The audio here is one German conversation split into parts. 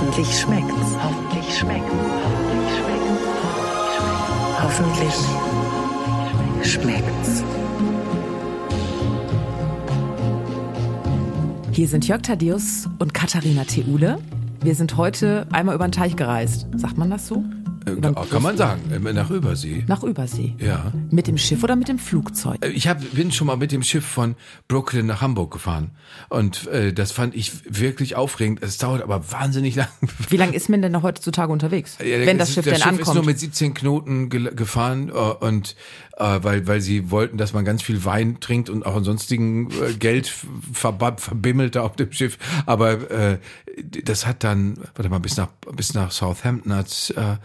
Hoffentlich schmeckt's. Hoffentlich schmeckt's. Hoffentlich schmeckt's. Hoffentlich schmeckt's. Hier sind Jörg Thaddeus und Katharina Theule. Wir sind heute einmal über den Teich gereist. Sagt man das so? Den Kann man sagen, nach Übersee. Nach Übersee. Ja. Mit dem Schiff oder mit dem Flugzeug? Äh, Ich hab, bin schon mal mit dem Schiff von Brooklyn nach Hamburg gefahren. Und äh, das fand ich wirklich aufregend. Es dauert aber wahnsinnig lang. Wie lange ist man denn da heutzutage unterwegs? Ja, wenn das ist- Schiff das denn Schiff ist nur ankommt. mit 17 Knoten gefahren äh, und äh, weil weil sie wollten, dass man ganz viel Wein trinkt und auch ansonstigen äh, Geld verba- verbimmelte auf dem Schiff. Aber äh, das hat dann, warte mal, bis nach bis nach Southampton hat's äh,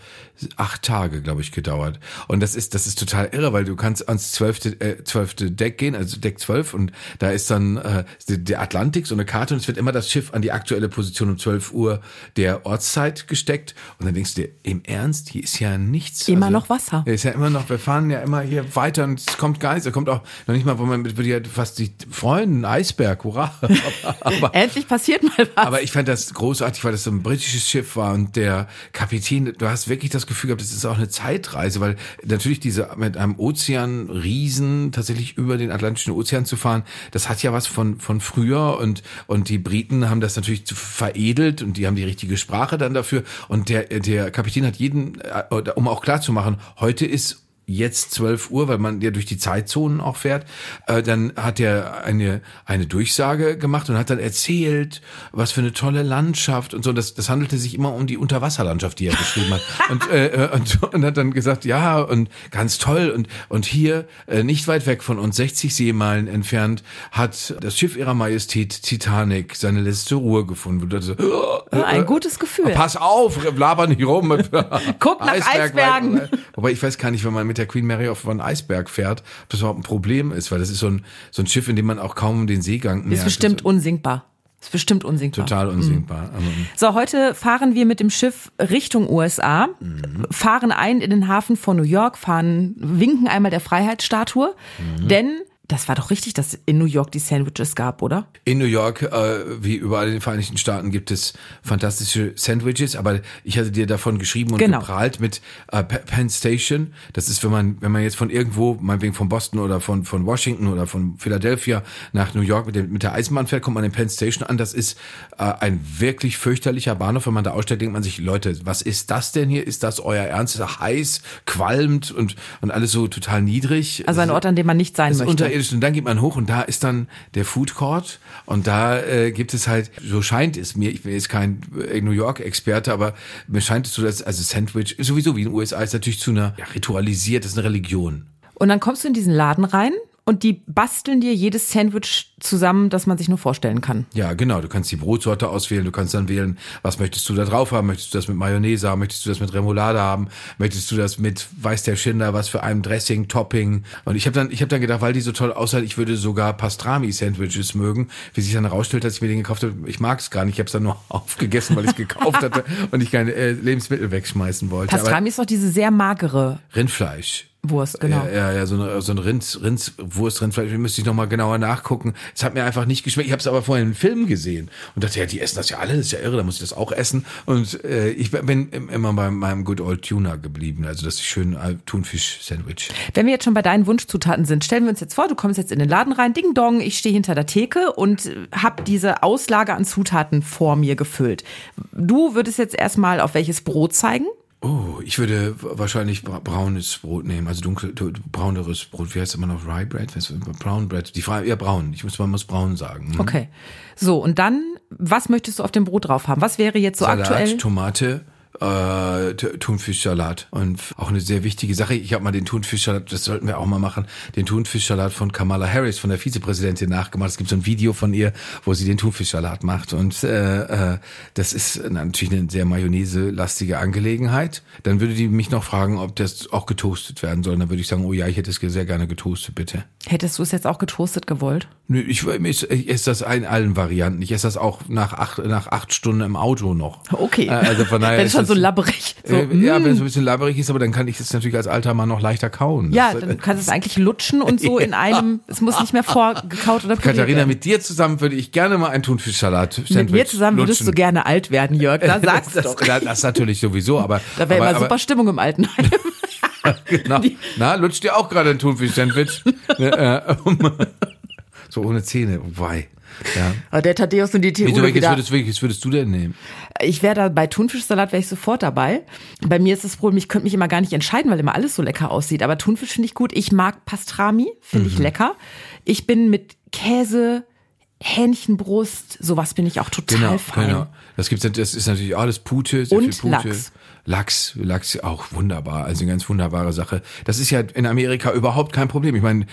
acht Tage, glaube ich, gedauert. Und das ist das ist total irre, weil du kannst ans zwölfte äh, zwölfte Deck gehen, also Deck 12 und da ist dann äh, der- Atlantik so eine Karte und es wird immer das Schiff an die aktuelle Position um 12 Uhr der Ortszeit gesteckt und dann denkst du dir, im Ernst, hier ist ja nichts. Immer noch Wasser. Ist ja immer noch, wir fahren ja immer hier weiter und es kommt gar nichts, da kommt auch noch nicht mal, wo man mit ja fast sich freuen, ein Eisberg, hurra. Aber, Endlich passiert mal was. aber ich fand das großartig, weil das so ein britisches Schiff war und der Kapitän, du hast wirklich das Gefühl gehabt, das ist auch eine Zeitreise, weil natürlich diese mit einem Ozean Riesen tatsächlich über den Atlantischen Ozean zu fahren, das hat ja was von von früher und und die Briten haben das natürlich veredelt und die haben die richtige Sprache dann dafür und der der Kapitän hat jeden äh, um auch klar zu machen, heute ist jetzt 12 Uhr, weil man ja durch die Zeitzonen auch fährt, äh, dann hat er eine, eine Durchsage gemacht und hat dann erzählt, was für eine tolle Landschaft und so. Das, das handelte sich immer um die Unterwasserlandschaft, die er beschrieben hat. Und, äh, äh, und, und hat dann gesagt, ja, und ganz toll. Und, und hier, äh, nicht weit weg von uns, 60 Seemeilen entfernt, hat das Schiff ihrer Majestät Titanic seine letzte Ruhe gefunden. Und so, Ja, ein gutes Gefühl. Pass auf, laber nicht rum. Guck nach Eisbergen. Wobei ich weiß gar nicht, wenn man mit der Queen Mary auf einen Eisberg fährt, ob das überhaupt ein Problem ist, weil das ist so ein, so ein Schiff, in dem man auch kaum den Seegang ist merkt. bestimmt Das ist unsinkbar. Ist bestimmt unsinkbar. total unsinkbar. Aber- So, heute fahren wir mit dem Schiff Richtung USA, fahren ein in den Hafen von New York, fahren, winken einmal der Freiheitsstatue, denn das war doch richtig, dass in New York die Sandwiches gab, oder? In New York, äh, wie überall in den Vereinigten Staaten, gibt es fantastische Sandwiches, aber ich hatte dir davon geschrieben und Genau. geprahlt mit äh, Pe- Penn Station. Das ist, wenn man, wenn man jetzt von irgendwo, meinetwegen von Boston oder von, von Washington oder von Philadelphia nach New York mit, dem, mit der Eisenbahn fährt, kommt man in Penn Station an. Das ist äh, ein wirklich fürchterlicher Bahnhof. Wenn man da aussteigt, denkt man sich, Leute, was ist das denn hier? Ist das euer Ernst? Ist das heiß, qualmt und, und alles so total niedrig? Also ein Ort, an dem man nicht sein möchte. Unterirdisch und dann geht man hoch und da ist dann der Food Court und da äh, gibt es halt, so scheint es mir, ich bin jetzt kein äh, New York Experte, aber mir scheint es so, dass also Sandwich sowieso wie in den USA ist natürlich zu einer ja, ritualisiert, das ist eine Religion. Und dann kommst du in diesen Laden rein und die basteln dir jedes Sandwich zusammen, das man sich nur vorstellen kann. Ja, genau. Du kannst die Brotsorte auswählen. Du kannst dann wählen, was möchtest du da drauf haben? Möchtest du das mit Mayonnaise haben? Möchtest du das mit Remoulade haben? Möchtest du das mit weiß der Schinder, was für einem Dressing, Topping? Und ich habe dann, ich habe dann gedacht, weil die so toll aussah, ich würde sogar Pastrami-Sandwiches mögen. Wie sich dann herausstellt, dass ich mir den gekauft habe, ich mag es gar nicht. Ich habe es dann nur aufgegessen, weil ich es gekauft hatte und ich keine äh, Lebensmittel wegschmeißen wollte. Pastrami ist doch diese sehr magere Aber Rindfleisch. Wurst, genau. Ja, ja, ja, so eine, so ein Rind, Rindswurst, Rindfleisch, müsste ich nochmal genauer nachgucken. Es hat mir einfach nicht geschmeckt. Ich habe es aber vorhin im Film gesehen und dachte, ja, die essen das ja alle, das ist ja irre, da muss ich das auch essen. Und äh, ich bin immer bei meinem Good Old Tuna geblieben, also das schöne äh, Thunfisch-Sandwich. Wenn wir jetzt schon bei deinen Wunschzutaten sind, stellen wir uns jetzt vor, du kommst jetzt in den Laden rein, ding dong, ich stehe hinter der Theke und habe diese Auslage an Zutaten vor mir gefüllt. Du würdest jetzt erstmal auf welches Brot zeigen? Oh, ich würde wahrscheinlich bra braunes Brot nehmen, also dunkel, du- brauneres Brot. Wie heißt es immer noch? Rye Bread? Brown Bread? Die Frage, ja, braun. Ich muss, man muss braun sagen. Hm. Okay. So, und dann, was möchtest du auf dem Brot drauf haben? Was wäre jetzt so Salat, aktuell? Tomate, äh, Thunfischsalat. Und auch eine sehr wichtige Sache. Ich habe mal den Thunfischsalat, das sollten wir auch mal machen, den Thunfischsalat von Kamala Harris, von der Vizepräsidentin nachgemacht. Es gibt so ein Video von ihr, wo sie den Thunfischsalat macht. Und äh, äh, das ist natürlich eine sehr mayonnaise-lastige Angelegenheit. Dann würde die mich noch fragen, ob das auch getoastet werden soll. Dann würde ich sagen, oh ja, ich hätte es sehr gerne getoastet, bitte. Hättest du es jetzt auch getoastet gewollt? Nö, ich, ich, ich esse das in allen Varianten. Ich esse das auch nach acht, nach acht Stunden im Auto noch. Okay. Äh, Also von daher schon so labberig. So, äh, ja, mm. wenn es ein bisschen labberig ist, aber dann kann ich es natürlich als alter Mann noch leichter kauen. Ja, Das- dann kannst du es eigentlich lutschen und so in einem, es muss nicht mehr vorgekaut oder püriert Katharina, mit dir zusammen würde ich gerne mal einen Thunfischsalat Mit mir zusammen würdest du lutschen. gerne alt werden, Jörg. Da sag's das, doch. Das, das natürlich sowieso, aber. Da wäre immer super Stimmung im Altenheim. Genau. Na, lutscht dir auch gerade ein Thunfisch-Sandwich? So ohne Zähne. Wobei. Ja. Aber der Thaddeus und die Wieso, TU welches wieder. würdest, welches würdest du denn nehmen? Ich wäre da bei Thunfischsalat wäre ich sofort dabei. Bei mir ist das Problem, ich könnte mich immer gar nicht entscheiden, weil immer alles so lecker aussieht. Aber Thunfisch finde ich gut. Ich mag Pastrami, finde Mhm. ich lecker. Ich bin mit Käse, Hähnchenbrust, sowas bin ich auch total Genau, fein. genau. Das gibt's, das ist natürlich alles Pute, sehr Und viel Pute. Lachs. Lachs, Lachs auch wunderbar, also eine ganz wunderbare Sache. Das ist ja in Amerika überhaupt kein Problem. Ich meine,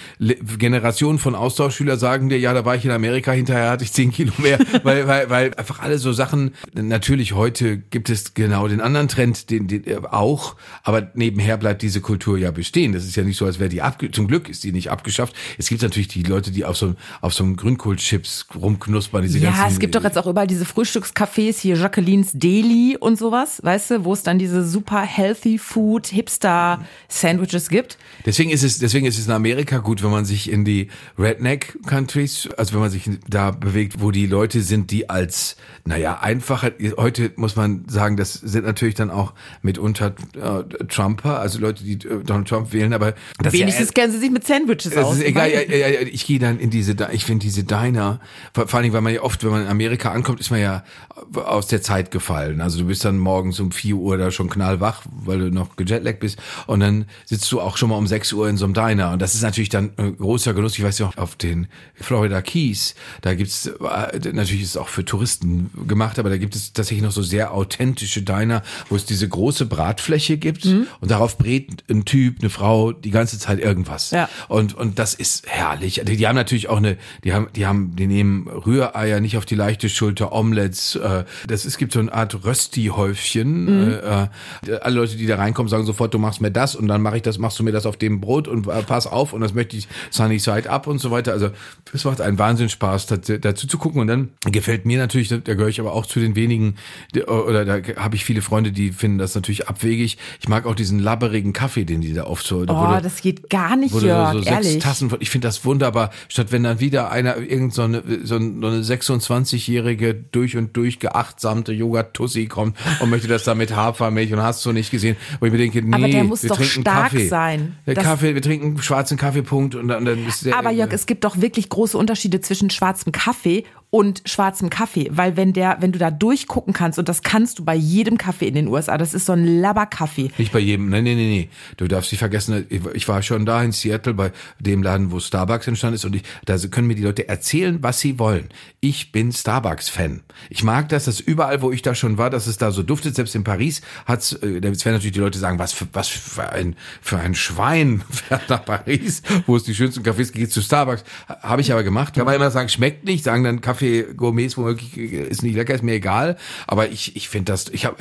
Generationen von Austauschschüler sagen dir, ja, da war ich in Amerika, hinterher hatte ich zehn Kilo mehr, weil, weil, weil einfach alle so Sachen, natürlich heute gibt es genau den anderen Trend, den, den äh, auch, aber nebenher bleibt diese Kultur ja bestehen. Das ist ja nicht so, als wäre die abge zum Glück ist die nicht abgeschafft. Es gibt natürlich die Leute, die auf so, auf so einem Grünkohlchips rumknuspern, diese Ja, ganzen, es gibt doch jetzt auch überall diese Frühstückscafés, hier Jacquelines Deli und sowas, weißt du, wo es dann diese super healthy food Hipster Sandwiches gibt. Deswegen ist es, deswegen ist es in Amerika gut, wenn man sich in die Redneck Countries, also wenn man sich da bewegt, wo die Leute sind, die als, naja, einfacher, heute muss man sagen, das sind natürlich dann auch mitunter äh, Trumper, also Leute, die äh, Donald Trump wählen, aber das Wenigstens ja, kennen sie sich mit Sandwiches das aus. ist egal, ja, ja, ja, ich gehe dann in diese, Di- ich finde diese Diner, vor, vor Dingen, weil man ja oft, wenn man in Amerika ankommt, ist man ja aus der Zeit gefallen. Also du bist dann morgens um 4 Uhr da schon knallwach, weil du noch gejetlaggt bist und dann sitzt du auch schon mal um 6 Uhr in so einem Diner und das ist natürlich dann äh, großer Genuss. Ich weiß ja auch, auf den Florida Keys, da gibt's äh, natürlich ist es auch für Touristen gemacht, aber da gibt es tatsächlich noch so sehr authentische Diner, wo es diese große Bratfläche gibt Mhm. und darauf brät ein Typ, eine Frau die ganze Zeit irgendwas. Ja. Und, und das ist herrlich. Die, die haben natürlich auch eine, die haben, die haben, die nehmen Rühreier nicht auf die leichte Schulter, Omelettes, äh, das, es gibt so eine Art Rösti-Häufchen. Mhm. Äh, äh, alle Leute, die da reinkommen, sagen sofort, du machst mir das und dann mache ich das, machst du mir das auf dem Brot und äh, pass auf und das möchte ich sunny side up und so weiter. Also das macht einen Wahnsinn Spaß, dazu, zu gucken. Und dann gefällt mir natürlich, da gehöre ich aber auch zu den wenigen, oder da habe ich viele Freunde, die finden das natürlich abwegig. Ich mag auch diesen labberigen Kaffee, den die da oft so. Oh, wurde- das geht gar nicht, Jörg, so, ehrlich. sechs Tassen, ich finde das wunderbar, statt wenn dann wieder einer, irgend so eine, so eine 26-jährige, durch und durch geachtsamte Yoga-Tussi kommt und möchte das da mit Hafermilch und hast du nicht gesehen, wo ich mir denke, nee, Aber der muss wir doch trinken stark Kaffee. sein. Der Das- Kaffee, wir trinken schwarzen Kaffeepunkt und dann, dann ist der, Aber Jörg, es gibt doch wirklich große Unterschiede zwischen schwarzem Kaffee und schwarzem Kaffee, weil wenn der, wenn du da durchgucken kannst und das kannst du bei jedem Kaffee in den USA, das ist so ein Labberkaffee. Nicht bei jedem, nee, nee, nee, nee. Du darfst nicht vergessen, ich war schon da in Seattle bei dem Laden, wo Starbucks entstanden ist und ich, da können mir die Leute erzählen, was sie wollen. Ich bin Starbucks-Fan. Ich mag das, dass überall, wo ich da schon war, dass es da so duftet. Selbst in Paris hat's, äh, jetzt werden natürlich die Leute sagen, was für, was für ein, für ein Schwein fährt nach Paris, wo es die schönsten Cafés gibt, zu Starbucks. Habe ich aber gemacht. Kann man immer sagen, schmeckt nicht, sagen dann Kaffee-Gourmets womöglich, äh, ist nicht lecker, ist mir egal. Aber ich, ich finde das, ich habe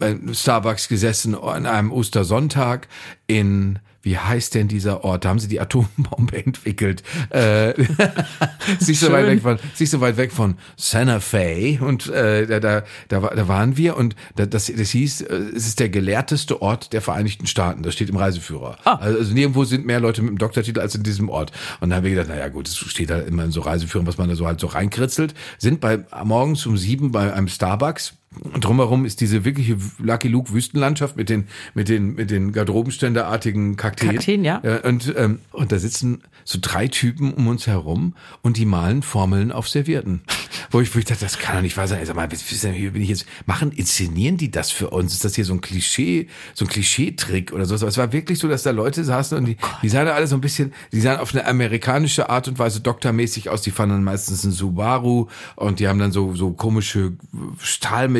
äh, Starbucks gesessen an einem Ostersonntag in wie heißt denn dieser Ort? Da haben sie die Atombombe entwickelt. Äh, sich so weit weg von, sich so weit weg von Santa Fe und äh, da, da, da, da waren wir und da, das, das hieß, äh, es ist der gelehrteste Ort der Vereinigten Staaten. Das steht im Reiseführer. Also, also nirgendwo sind mehr Leute mit dem Doktortitel als in diesem Ort. Und dann haben wir gedacht, naja gut, es steht da immer in so Reiseführern, was man da so halt so reinkritzelt. Sind bei morgens um sieben bei einem Starbucks drumherum ist diese wirkliche Lucky Luke Wüstenlandschaft mit den mit den mit den Garderobenständerartigen Kakteen. Kakteen, ja. Und ähm, und da sitzen so drei Typen um uns herum und die malen Formeln auf Servierten. Wo ich, wo ich dachte, das kann doch nicht wahr sein. Ich sag mal, hier, bin ich jetzt machen inszenieren die das für uns? Ist das hier so ein Klischee, so ein Klischeetrick oder so? Es war wirklich so, dass da Leute saßen und die, die sahen da alle so ein bisschen, die sahen auf eine amerikanische Art und Weise doktormäßig aus. Die fahren dann meistens ein Subaru und die haben dann so so komische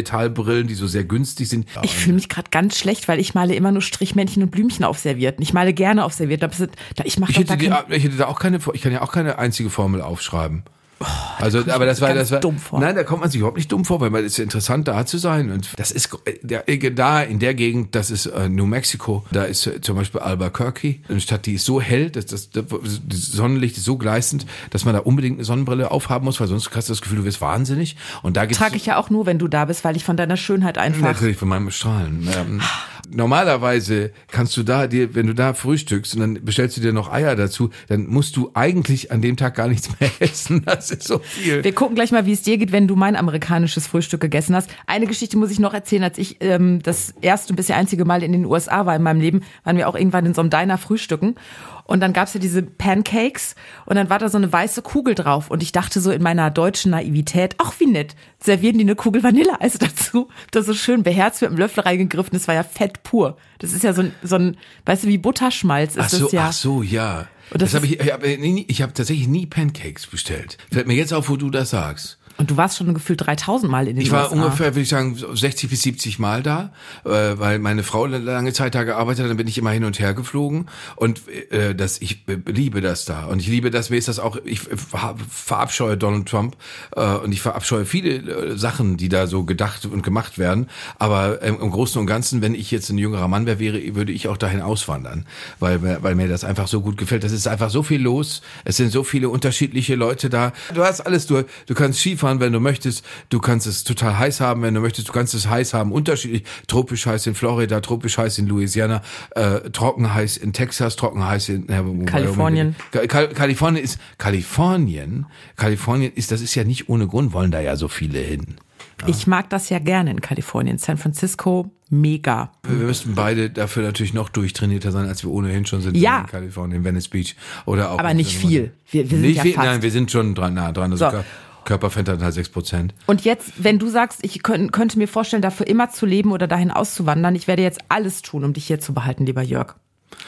Stahlmetallbrillen, die so sehr günstig sind. Ich fühle mich gerade ganz schlecht, weil ich male immer nur Strichmännchen und Blümchen auf Servietten. Ich male gerne auf Servietten, aber da- ich mache Ich da hätte, kein, die, ich hätte da auch keine, ich kann ja auch keine einzige Formel aufschreiben. Also, aber das war, das war, dumm vor. nein, da kommt man sich überhaupt nicht dumm vor, weil man ist interessant da zu sein und das ist da in der Gegend, das ist äh, New Mexico, da ist äh, zum Beispiel Albuquerque, eine Stadt, die ist so hell, dass das, das, das Sonnenlicht ist so gleißend, dass man da unbedingt eine Sonnenbrille aufhaben muss, weil sonst hast du das Gefühl, du wirst wahnsinnig. Und da gibt's Trage ich ja auch nur, wenn du da bist, weil ich von deiner Schönheit einfach. Natürlich von meinem Strahlen. Ähm, normalerweise kannst du da dir, wenn du da frühstückst und dann bestellst du dir noch Eier dazu, dann musst du eigentlich an dem Tag gar nichts mehr essen. Das ist so viel. Wir gucken gleich mal, wie es dir geht, wenn du mein amerikanisches Frühstück gegessen hast. Eine Geschichte muss ich noch erzählen, als ich ähm, das erste und bisher einzige Mal in den USA war in meinem Leben, waren wir auch irgendwann in so einem Diner frühstücken. Und dann gab's ja diese Pancakes und dann war da so eine weiße Kugel drauf. Und ich dachte so in meiner deutschen Naivität, ach wie nett, servieren die eine Kugel Vanilleeis dazu. Das so schön beherzt mit dem Löffel reingegriffen, das war ja Fett pur. Das ist ja so ein, so ein weißt du, wie Butterschmalz ist Ach so, das ja. ach so, ja. Und das Das, habe ich, ich habe ich hab tatsächlich nie Pancakes bestellt. Fällt mir jetzt auf, wo du das sagst. Und du warst schon gefühlt 3000 Mal in den Ich war USA. ungefähr, würde ich sagen, 60 bis 70 Mal da, äh, weil meine Frau lange Zeit da gearbeitet hat, dann bin ich immer hin und her geflogen und äh, das, ich äh, liebe das da und ich liebe das, mir ist das auch, ich ver- verabscheue Donald Trump äh, und ich verabscheue viele äh, Sachen, die da so gedacht und gemacht werden, aber ähm, im Großen und Ganzen, wenn ich jetzt ein jüngerer Mann wäre, wäre würde ich auch dahin auswandern, weil, mir- weil mir das einfach so gut gefällt. Das ist einfach so viel los, es sind so viele unterschiedliche Leute da. Du hast alles, du, du kannst Skifahren, wenn du möchtest, du kannst es total heiß haben, wenn du möchtest, du kannst es heiß haben, unterschiedlich, tropisch heiß in Florida, tropisch heiß in Louisiana, äh, trocken heiß in Texas, trocken heiß in äh, Kalifornien. Ka- Kal Kalifornien ist Kalifornien, Kalifornien ist, das ist ja nicht ohne Grund, wollen da ja so viele hin. Ich mag das ja gerne in Kalifornien. San Francisco, mega. Wir müssten beide dafür natürlich noch durchtrainierter sein, als wir ohnehin schon sind Ja. in Kalifornien, Venice Beach oder auch. Aber nicht viel. Wir, wir sind nicht ja viel, fast. nein, wir sind schon dran, nah dran. Also So. Kör- Körperfettanteil 6 Prozent. Und jetzt, wenn du sagst, ich könnt, könnte mir vorstellen, dafür immer zu leben oder dahin auszuwandern, ich werde jetzt alles tun, um dich hier zu behalten, lieber Jörg.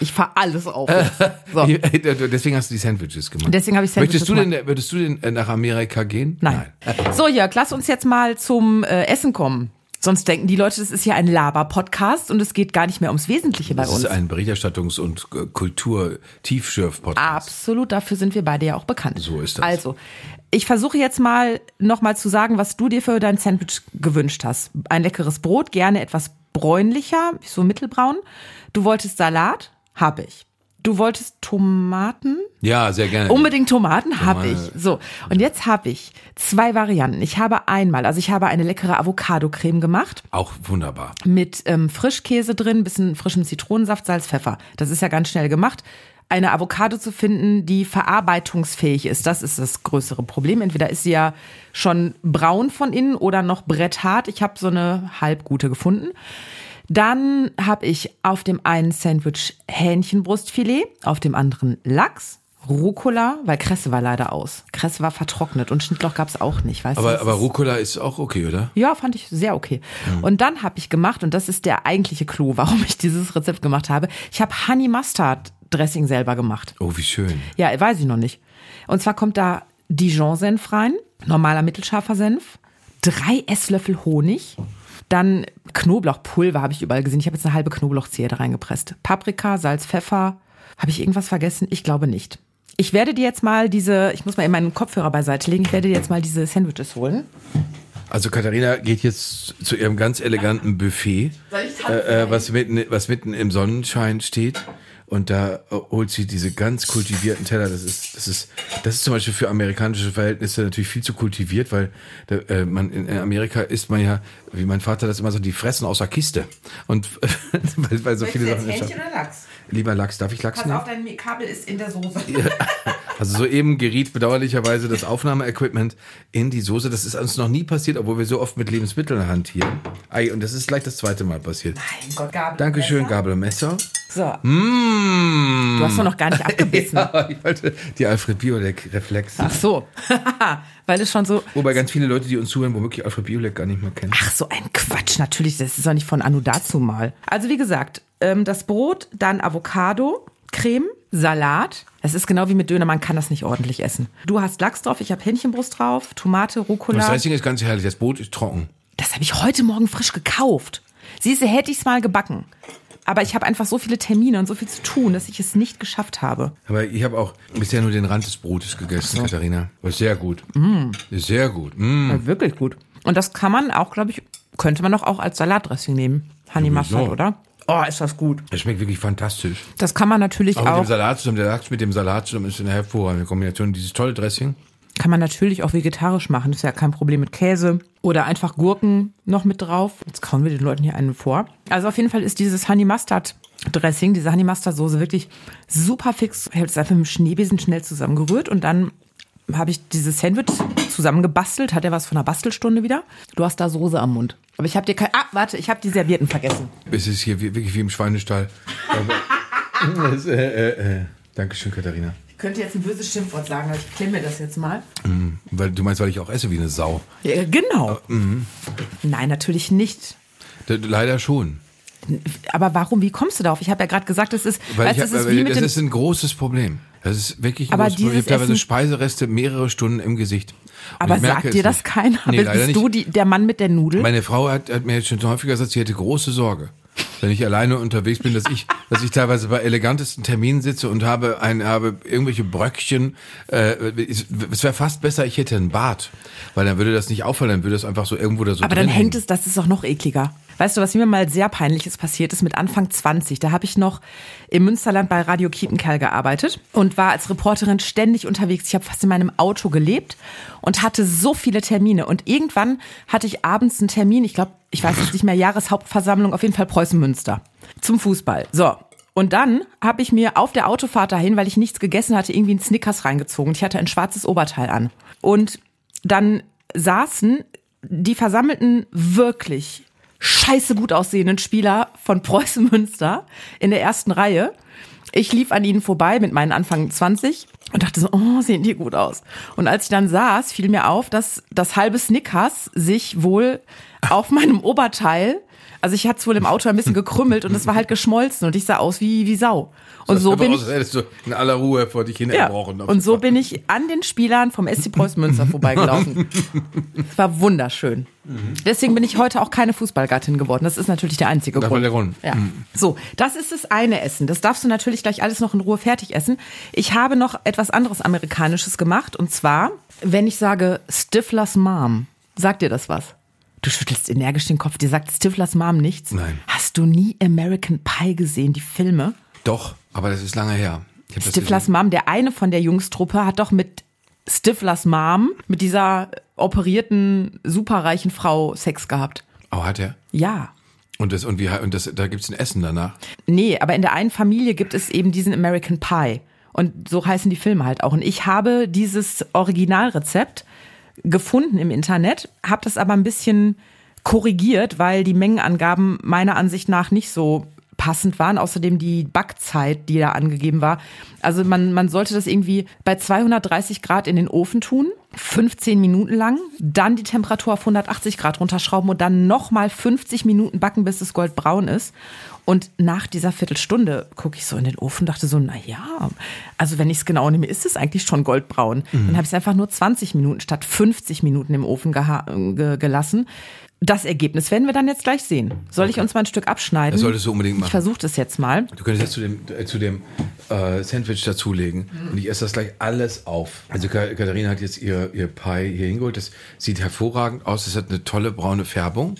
Ich fahr alles auf. So. Deswegen hast du die Sandwiches gemacht. Deswegen habe ich Sandwiches Möchtest du denn, würdest du denn äh, nach Amerika gehen? Nein. So, Jörg, lass uns jetzt mal zum äh, Essen kommen. Sonst denken die Leute, das ist hier ein Laber-Podcast und es geht gar nicht mehr ums Wesentliche bei Das uns. ist ein Berichterstattungs- und Kultur-Tiefschürf-Podcast. Absolut, dafür sind wir beide ja auch bekannt. So ist das. Also, ich versuche jetzt mal nochmal zu sagen, was du dir für dein Sandwich gewünscht hast. Ein leckeres Brot, gerne etwas bräunlicher, so mittelbraun. Du wolltest Salat, habe ich. Du wolltest Tomaten? Ja, sehr gerne. Unbedingt Tomaten habe ich. So, und jetzt habe ich zwei Varianten. Ich habe einmal, also ich habe eine leckere Avocado-Creme gemacht Auch wunderbar. mit ähm, Frischkäse drin, bisschen frischem Zitronensaft, Salz, Pfeffer. Das ist ja ganz schnell gemacht. Eine Avocado zu finden, die verarbeitungsfähig ist, das ist das größere Problem. Entweder ist sie ja schon braun von innen oder noch bretthart. Ich habe so eine halbgute gefunden. Dann habe ich auf dem einen Sandwich Hähnchenbrustfilet, auf dem anderen Lachs, Rucola, weil Kresse war leider aus. Kresse war vertrocknet und Schnittlauch gab es auch nicht. Weißt du, Aber, das aber Rucola ist auch okay, oder? ja, fand ich sehr okay. Und dann habe ich gemacht, und das ist der eigentliche Clou, warum ich dieses Rezept gemacht habe. Ich habe Honey Mustard Dressing selber gemacht. Oh, wie schön. Ja, weiß ich noch nicht. Und zwar kommt da Dijon-Senf rein, normaler mittelscharfer Senf, drei Esslöffel Honig, dann Knoblauchpulver habe ich überall gesehen. Ich habe jetzt eine halbe Knoblauchzehe da reingepresst. Paprika, Salz, Pfeffer. Habe ich irgendwas vergessen? Ich glaube nicht. Ich werde dir jetzt mal diese, ich muss mal eben meinen Kopfhörer beiseite legen, ich werde dir jetzt mal diese Sandwiches holen. Also Katharina geht jetzt zu ihrem ganz eleganten Buffet, äh, äh, was, mitten, was mitten im Sonnenschein steht. Und da äh, holt sie diese ganz kultivierten Teller. Das ist, das ist, das ist zum Beispiel für amerikanische Verhältnisse natürlich viel zu kultiviert, weil äh, man in Amerika isst man ja, wie mein Vater das immer so, die fressen aus der Kiste. Und weil, weil so viele Sachen. oder Lachs? Lieber Lachs, darf ich Lachs nehmen? dein Kabel ist in der Soße. Also soeben geriet bedauerlicherweise das Aufnahmeequipment in die Soße. Das ist uns noch nie passiert, obwohl wir so oft mit Lebensmitteln hantieren. Ei, und das ist gleich das zweite Mal passiert. Mein Gott, Gabel. Dankeschön, Gabel und Messer. So, Mmh. du hast doch noch gar nicht abgebissen. Ja, ich wollte die Alfred Biolek Reflex. Ach so, weil es schon so. Wobei ganz viele Leute, die uns zuhören, womöglich Alfred Biolek gar nicht mehr kennen. Ach, so ein Quatsch, natürlich, das ist doch nicht von Anu dazu mal. Also wie gesagt, ähm, das Brot, dann Avocado, Creme, Salat. Es ist genau wie mit Döner, man kann das nicht ordentlich essen. Du hast Lachs drauf, ich habe Hähnchenbrust drauf, Tomate, Rucola. Das Dressing ist ganz herrlich. Das Brot ist trocken. Das habe ich heute Morgen frisch gekauft. Siehst du, hätte ich es mal gebacken. Aber ich habe einfach so viele Termine und so viel zu tun, dass ich es nicht geschafft habe. Aber ich habe auch bisher nur den Rand des Brotes gegessen, Katharina. War sehr gut. Ist sehr gut. Mm. Ja, wirklich gut. Und das kann man auch, glaube ich, könnte man doch auch als Salatdressing nehmen. Honey Sowieso. Mustard, oder? Oh, ist das gut. Das schmeckt wirklich fantastisch. Das kann man natürlich Auch mit dem auch, Salat zusammen, der Lachs mit dem Salat zusammen ist eine hervorragende Kombination. Dieses tolle Dressing. Kann man natürlich auch vegetarisch machen. Das ist ja kein Problem mit Käse oder einfach Gurken noch mit drauf. Jetzt kauen wir den Leuten hier einen vor. Also auf jeden Fall ist dieses Honey Mustard Dressing, diese Honey Mustard Soße wirklich super fix. Ich habe es einfach mit dem Schneebesen schnell zusammengerührt und dann habe ich dieses Sandwich zusammengebastelt. Hat er was von einer Bastelstunde wieder? Du hast da Soße am Mund. Aber ich habe dir kein. Ah, warte, ich habe die Servietten vergessen. Es ist hier wirklich wie im Schweinestall. Aber, das, äh, äh, äh. Dankeschön, Katharina. Könnte jetzt ein böses Schimpfwort sagen, aber ich klemme mir das jetzt mal. Weil du meinst, weil ich auch esse wie eine Sau. Ja, genau. Nein, natürlich nicht. D leider schon. Aber warum, wie kommst du darauf? Ich habe ja gerade gesagt, es ist, Weil weißt, hab, ist weil wie mit das ist ein großes Problem. Das ist wirklich ein Aber großes Problem. Ich habe teilweise Essen- Speisereste mehrere Stunden im Gesicht. Und aber sagt dir das nicht. keiner? Nee, Bist du die, der Mann mit der Nudel? Meine Frau hat, hat mir jetzt schon häufiger gesagt, sie hätte große Sorge, wenn ich alleine unterwegs bin, dass ich, dass ich teilweise bei elegantesten Terminen sitze und habe ein, habe irgendwelche Bröckchen. Äh, es es wäre fast besser, ich hätte ein Bad, weil dann würde das nicht auffallen, dann würde das einfach so irgendwo da so aber dann hängt es, das ist auch noch ekliger. Weißt du, was mir mal sehr peinliches passiert ist mit Anfang 20? Da habe ich noch im Münsterland bei Radio Kiepenkerl gearbeitet und war als Reporterin ständig unterwegs. Ich habe fast in meinem Auto gelebt und hatte so viele Termine. Und irgendwann hatte ich abends einen Termin, ich glaube, ich weiß jetzt nicht mehr, Jahreshauptversammlung, auf jeden Fall Preußen-Münster, zum Fußball. So. Und dann habe ich mir auf der Autofahrt dahin, weil ich nichts gegessen hatte, irgendwie einen Snickers reingezogen. Ich hatte ein schwarzes Oberteil an. Und dann saßen die versammelten wirklich scheiße gut aussehenden Spieler von Preußen Münster in der ersten Reihe. Ich lief an ihnen vorbei mit meinen Anfang 20 und dachte so, oh, sehen die gut aus. Und als ich dann saß, fiel mir auf, dass das halbe Snickers sich wohl auf meinem Oberteil, also ich hatte es wohl im Auto ein bisschen gekrümmelt und es war halt geschmolzen und ich sah aus wie, wie Sau. Und so bin aus, ich, hättest du in aller Ruhe vor dich hin ja, erbrochen. und so bin ich an den Spielern vom SC Preußen Münster vorbeigelaufen. Es war wunderschön. Deswegen bin ich heute auch keine Fußballgattin geworden. Das ist natürlich der einzige Das Grund. der Grund. Ja. So, das ist das eine Essen. Das darfst du natürlich gleich alles noch in Ruhe fertig essen. Ich habe noch etwas anderes Amerikanisches gemacht und zwar, wenn ich sage Stiflers Mom, sagt dir das was? Du schüttelst energisch den Kopf. Dir sagt Stiflers Mom nichts. Nein. Hast du nie American Pie gesehen, die Filme? Doch, aber das ist lange her. Stiflers Mom, der eine von der Jungstruppe, hat doch mit Stiflers Mom, mit dieser operierten, superreichen Frau Sex gehabt. Oh, hat er? Ja. Und das, und wie, und das, da gibt's ein Essen danach. Nee, aber in der einen Familie gibt es eben diesen American Pie. Und so heißen die Filme halt auch. Und ich habe dieses Originalrezept gefunden im Internet, habe das aber ein bisschen korrigiert, weil die Mengenangaben meiner Ansicht nach nicht so passend waren. Außerdem die Backzeit, die da angegeben war. Also man, man sollte das irgendwie bei 230 Grad in den Ofen tun, 15 Minuten lang, dann die Temperatur auf 180 Grad runterschrauben und dann nochmal 50 Minuten backen, bis es goldbraun ist. Und nach dieser Viertelstunde gucke ich so in den Ofen und dachte so, na ja, also wenn ich es genau nehme, ist es eigentlich schon goldbraun. Dann habe ich es einfach nur 20 Minuten statt 50 Minuten im Ofen ge gelassen. Das Ergebnis werden wir dann jetzt gleich sehen. Soll ich uns mal ein Stück abschneiden? Das solltest du unbedingt Ich machen. versuche das jetzt mal. Du könntest jetzt zu dem, äh, zu dem äh, Sandwich dazulegen und ich esse das gleich alles auf. Also Ka- Katharina hat jetzt ihr, ihr Pie hier hingeholt. Das sieht hervorragend aus. Es hat eine tolle braune Färbung.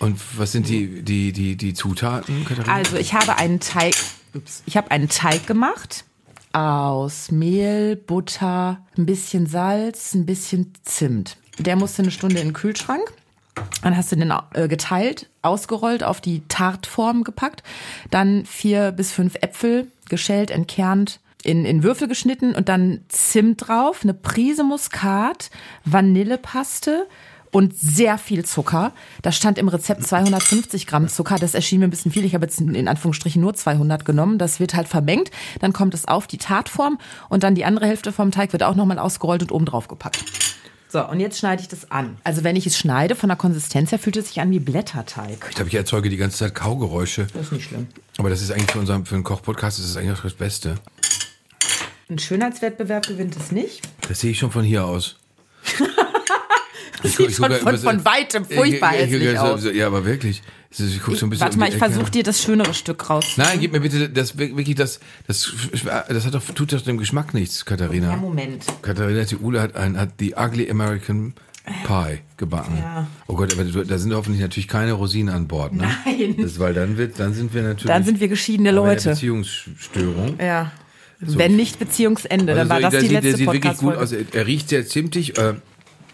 Und was sind die, die, die, die Zutaten, Katharina? Also ich habe einen Teig, ups, ich habe einen Teig gemacht aus Mehl, Butter, ein bisschen Salz, ein bisschen Zimt. Der musste eine Stunde in den Kühlschrank. Dann hast du den äh, geteilt, ausgerollt, auf die Tartform gepackt. Dann vier bis fünf Äpfel geschält, entkernt, in, in Würfel geschnitten und dann Zimt drauf, eine Prise Muskat, Vanillepaste und sehr viel Zucker. Da stand im Rezept 250 Gramm Zucker. Das erschien mir ein bisschen viel. Ich habe jetzt in Anführungsstrichen nur 200 genommen. Das wird halt vermengt. Dann kommt es auf die Tartform und dann die andere Hälfte vom Teig wird auch nochmal ausgerollt und oben drauf gepackt. So, und jetzt schneide ich das an. Also wenn ich es schneide, von der Konsistenz her fühlt es sich an wie Blätterteig. Ich glaube, ich erzeuge die ganze Zeit Kaugeräusche. Das ist nicht schlimm. Aber das ist eigentlich für unseren für einen Kochpodcast, das ist eigentlich auch das Beste. Ein Schönheitswettbewerb gewinnt es nicht. Das sehe ich schon von hier aus. Das sieht schon von, von weitem furchtbar Ich- ich- ich- aus. Ja, aber wirklich. Ich guck so ein bisschen Warte mal, ich versuche dir das schönere Stück raus. Nein, gib mir bitte das wirklich das das das hat doch tut doch dem Geschmack nichts, Katharina. Ja, Moment. Katharina Tiule hat ein hat die Ugly American Pie gebacken. Ja. Oh Gott, aber da sind hoffentlich natürlich keine Rosinen an Bord, ne? Nein. Das, weil dann wird dann sind wir natürlich Dann sind wir geschiedene Leute. Beziehungsstörung. Ja. Wenn nicht Beziehungsende, dann war Also, das der die sieht, der letzte sieht wirklich gut aus. Er riecht sehr zimtig. Äh,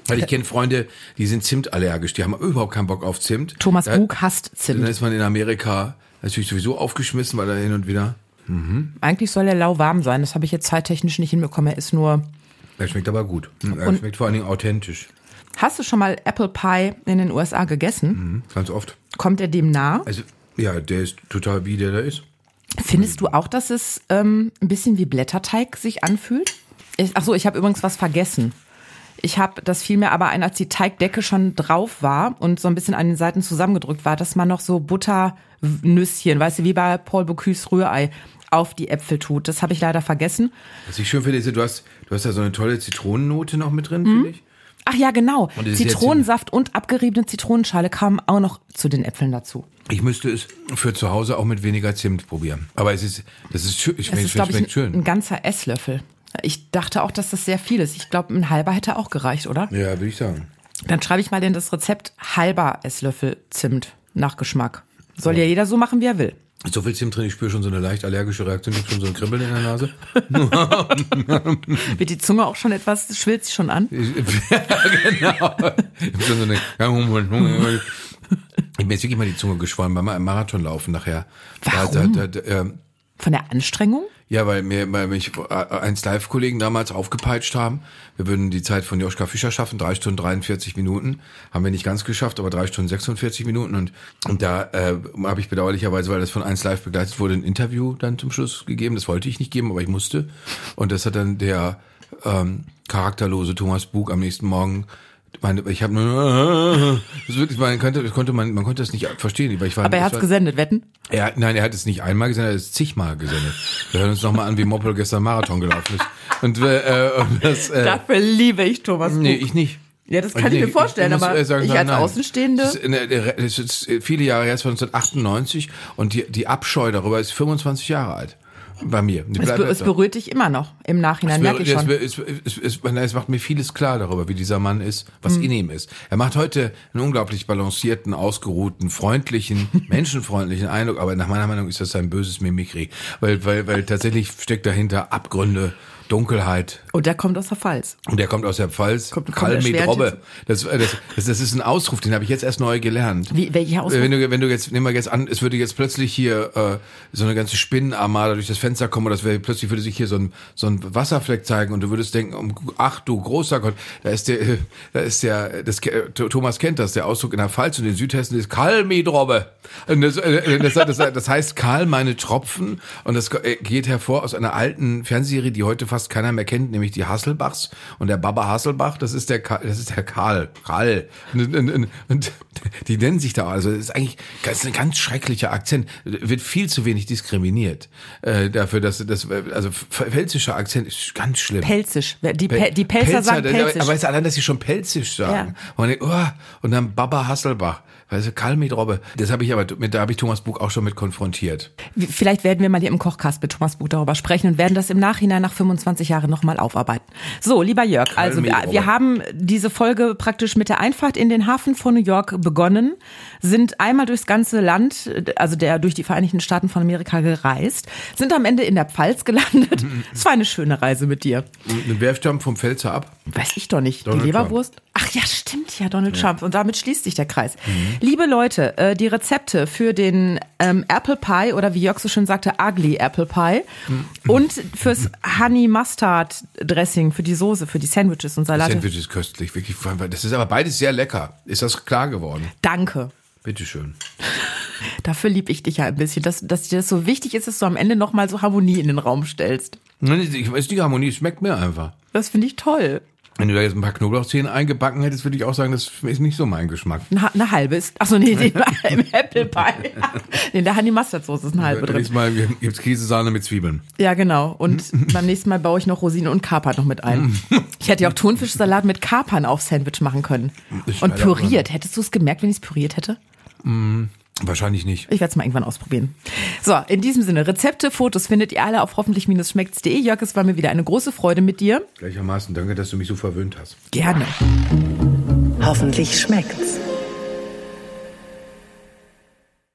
weil ich kenne Freunde, die sind zimtallergisch. Die haben überhaupt keinen Bock auf Zimt. Thomas Da- Bug hasst Dann Zimt. ist man in Amerika natürlich sowieso aufgeschmissen, weil er hin und wieder. Eigentlich soll er lauwarm sein. Das habe ich jetzt zeittechnisch nicht hinbekommen. Er ist nur. Er schmeckt aber gut. Er Und- schmeckt vor allen Dingen authentisch. Hast du schon mal Apple Pie in den USA gegessen? Mhm, Ganz oft. Kommt er dem nah? Also, ja, der ist total wie der da ist. Findest du auch, dass es ähm, ein bisschen wie Blätterteig sich anfühlt? Ich, ach so, ich habe übrigens was vergessen. Ich habe, das fiel mir aber ein, als die Teigdecke schon drauf war und so ein bisschen an den Seiten zusammengedrückt war, dass man noch so Butternüsschen, weißt du, wie bei Paul Bocuse Rührei, auf die Äpfel tut. Das habe ich leider vergessen. Was ich schön finde, ist, du hast, du hast da so eine tolle Zitronennote noch mit drin, finde ich. Ach ja, genau. Es Zitronensaft und abgeriebene Zitronenschale kamen auch noch zu den Äpfeln dazu. Ich müsste es für zu Hause auch mit weniger Zimt probieren. Aber es ist, das ist schön. Ich Das meine, ist, es glaube ich, schön. ein ganzer Esslöffel. Ich dachte auch, dass das sehr viel ist. Ich glaube, ein halber hätte auch gereicht, oder? Ja, würde ich sagen. Dann schreibe ich mal in das Rezept halber Esslöffel Zimt nach Geschmack. Soll ja jeder so machen, wie er will. So viel Zimt drin, ich spüre schon so eine leicht allergische Reaktion, ich habe schon so ein Kribbeln in der Nase. Wird die Zunge auch schon etwas, schwillt sie schon an? Ich, ja, genau. Ich hab schon so eine, ja. Ich mir jetzt wirklich mal die Zunge geschwollen beim Marathonlaufen nachher. Warum? Da, da, da, ähm, Von der Anstrengung? Ja, weil mir, weil mich äh, eins Live-Kollegen damals aufgepeitscht haben. Wir würden die Zeit von Joschka Fischer schaffen, drei Stunden 43 Minuten. Haben wir nicht ganz geschafft, aber drei Stunden 46 Minuten. Und, und da äh, habe ich bedauerlicherweise, weil das von eins Live begleitet wurde, ein Interview dann zum Schluss gegeben. Das wollte ich nicht geben, aber ich musste. Und das hat dann der ähm, charakterlose Thomas Bug am nächsten Morgen meine, ich habe nur, das wirklich, man konnte, das konnte man, man konnte das nicht verstehen, weil ich war. Aber er ich war- gesendet, wetten? er, nein, er hat es nicht einmal gesendet, er hat es zigmal gesendet. Wir hören uns nochmal an, wie Moppel gestern Marathon gelaufen ist. Und, äh, und das, äh, Dafür liebe ich Thomas nee, Buch. ich nicht. Ja, das kann ich mir vorstellen, muss, aber äh, sagen, ich als nein. Außenstehende- Das ist, der- das ist viele Jahre her, es war 1998 und die, die Abscheu darüber ist 25 Jahre alt. Bei mir. Es, be es berührt dich immer noch. Im Nachhinein merke ich Es, schon. es, es, es, es macht mir vieles klar darüber, wie dieser Mann ist, Mhm. was in ihm ist. Er macht heute einen unglaublich balancierten, ausgeruhten, freundlichen, menschenfreundlichen Eindruck, aber nach meiner Meinung ist das ein böses Mimikry, weil, weil, weil tatsächlich steckt dahinter Abgründe, Dunkelheit. Und der kommt aus der Pfalz. Und der kommt aus der Pfalz. Kommt- kommt Kalmi erschwert Drobbe. Das, das, das, das ist ein Ausruf, den habe ich jetzt erst neu gelernt. Wie, welcher Ausdruck? Wenn du, wenn du jetzt, nehmen wir jetzt an, es würde jetzt plötzlich hier äh, so eine ganze Spinnenarmada durch das Fenster kommen, oder das wäre plötzlich würde sich hier so ein so ein Wasserfleck zeigen und du würdest denken, um, ach du großer Gott, da ist der, äh, da ist der, das äh, Thomas kennt das, der Ausdruck in der Pfalz und in Südhessen ist Kalmidrobbe. Das, äh, das, das, das heißt Karl meine Tropfen und das äh, geht hervor aus einer alten Fernsehserie, die heute fast keiner mehr kennt, nämlich die Hasselbachs und der Baba Hasselbach, das ist der Ka- das ist der Karl, Karl und, und, und, und die nennen sich da also das ist eigentlich das ist ein ganz schrecklicher Akzent, wird viel zu wenig diskriminiert äh, dafür, dass das also pfälzischer Akzent ist ganz schlimm. Pelzisch. Die, Pel die Pelzer sagen das- Pelzisch. Aber weißt du, allein, dass sie schon pelzisch sagen. Ja. Und, oh, und dann Baba Hasselbach. Weißt du, Miedrobbe. Das habe ich aber, mit, da habe ich Thomas Buch auch schon mit konfrontiert. Vielleicht werden wir mal hier im Kochcast mit Thomas Buch darüber sprechen und werden das im Nachhinein nach 25 Jahren nochmal aufarbeiten. So, lieber Jörg, also wir, wir haben diese Folge praktisch mit der Einfahrt in den Hafen von New York begonnen, sind einmal durchs ganze Land, also der durch die Vereinigten Staaten von Amerika gereist, sind am Ende in der Pfalz gelandet. Es war eine schöne Reise mit dir. Und wer stammt vom Pfälzer ab? Weiß ich doch nicht. Donald die Leberwurst? Ach ja, stimmt ja, Donald Trump. Und damit schließt sich der Kreis. Liebe Leute, äh, die Rezepte für den ähm, Apple Pie oder wie Jörg so schön sagte, Ugly Apple Pie und fürs Honey Mustard Dressing, für die Soße, für die Sandwiches und Salate. Sandwich ist köstlich, wirklich. Das ist aber beides sehr lecker. Ist das klar geworden? Danke. Bitteschön. Dafür lieb ich dich ja ein bisschen, dass, dass dir das so wichtig ist, dass du am Ende nochmal so Harmonie in den Raum stellst. Nein, Ich weiß, die Harmonie schmeckt mir einfach. Das finde ich toll. Wenn du da jetzt ein paar Knoblauchzehen eingebacken hättest, würde ich auch sagen, das ist nicht so mein Geschmack. Eine, eine halbe ist. Achso, nee, nee im Apple Pie. nee, da Honey Mustard Soße ist eine halbe drin. Nächstes Mal gibt's Käsesahne mit Zwiebeln. Ja, genau. Und beim nächsten Mal baue ich noch Rosinen und Kapern noch mit ein. Ich hätte ja auch Thunfischsalat mit Kapern auf Sandwich machen können. Das Und püriert. Hättest du es gemerkt, wenn ich es püriert hätte? Wahrscheinlich nicht. Ich werde es mal irgendwann ausprobieren. So, in diesem Sinne, Rezepte, Fotos findet ihr alle auf hoffentlich-schmeckt's.de. Jörg, es war mir wieder eine große Freude mit dir. Gleichermaßen danke, dass du mich so verwöhnt hast. Gerne. Hoffentlich schmeckt's.